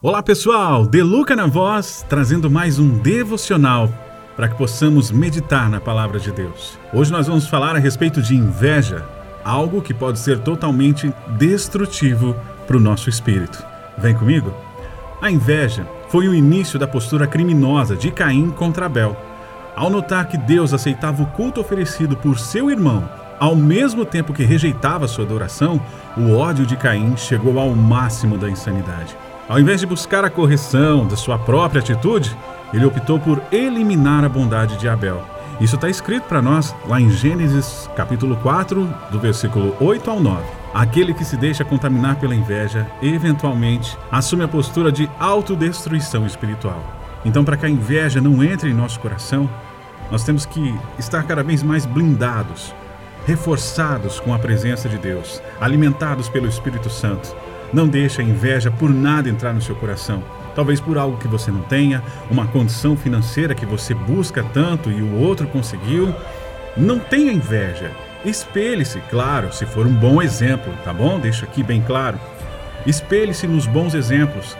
Olá pessoal, Deluca na voz, trazendo mais um devocional para que possamos meditar na palavra de Deus. Hoje nós vamos falar a respeito de inveja, algo que pode ser totalmente destrutivo para o nosso espírito. Vem comigo? A inveja foi o início da postura criminosa de Caim contra Abel. Ao notar que Deus aceitava o culto oferecido por seu irmão, ao mesmo tempo que rejeitava sua adoração, o ódio de Caim chegou ao máximo da insanidade. Ao invés de buscar a correção da sua própria atitude, ele optou por eliminar a bondade de Abel. Isso está escrito para nós lá em Gênesis capítulo 4, do versículo 8 ao 9. Aquele que se deixa contaminar pela inveja, eventualmente, assume a postura de autodestruição espiritual. Então, para que a inveja não entre em nosso coração, nós temos que estar cada vez mais blindados, reforçados com a presença de Deus, alimentados pelo Espírito Santo não deixe a inveja por nada entrar no seu coração. Talvez por algo que você não tenha, uma condição financeira que você busca tanto e o outro conseguiu. Não tenha inveja. Espelhe-se, claro, se for um bom exemplo, tá bom? Deixa aqui bem claro. Espelhe-se nos bons exemplos.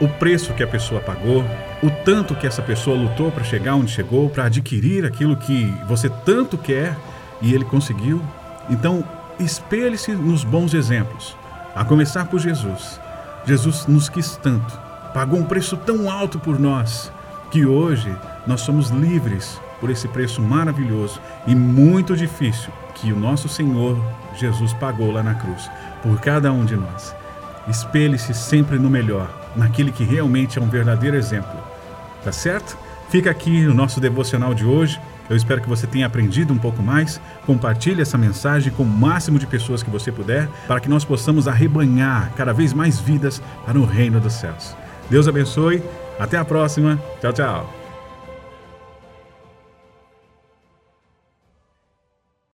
O preço que a pessoa pagou, o tanto que essa pessoa lutou para chegar onde chegou, para adquirir aquilo que você tanto quer e ele conseguiu. Então, espelhe-se nos bons exemplos. A começar por Jesus. Jesus nos quis tanto, pagou um preço tão alto por nós, que hoje nós somos livres por esse preço maravilhoso e muito difícil que o nosso Senhor Jesus pagou lá na cruz por cada um de nós. Espelhe-se sempre no melhor, naquele que realmente é um verdadeiro exemplo. Tá certo? Fica aqui o nosso devocional de hoje. Eu espero que você tenha aprendido um pouco mais. Compartilhe essa mensagem com o máximo de pessoas que você puder, para que nós possamos arrebanhar cada vez mais vidas para o reino dos céus. Deus abençoe. Até a próxima. Tchau, tchau.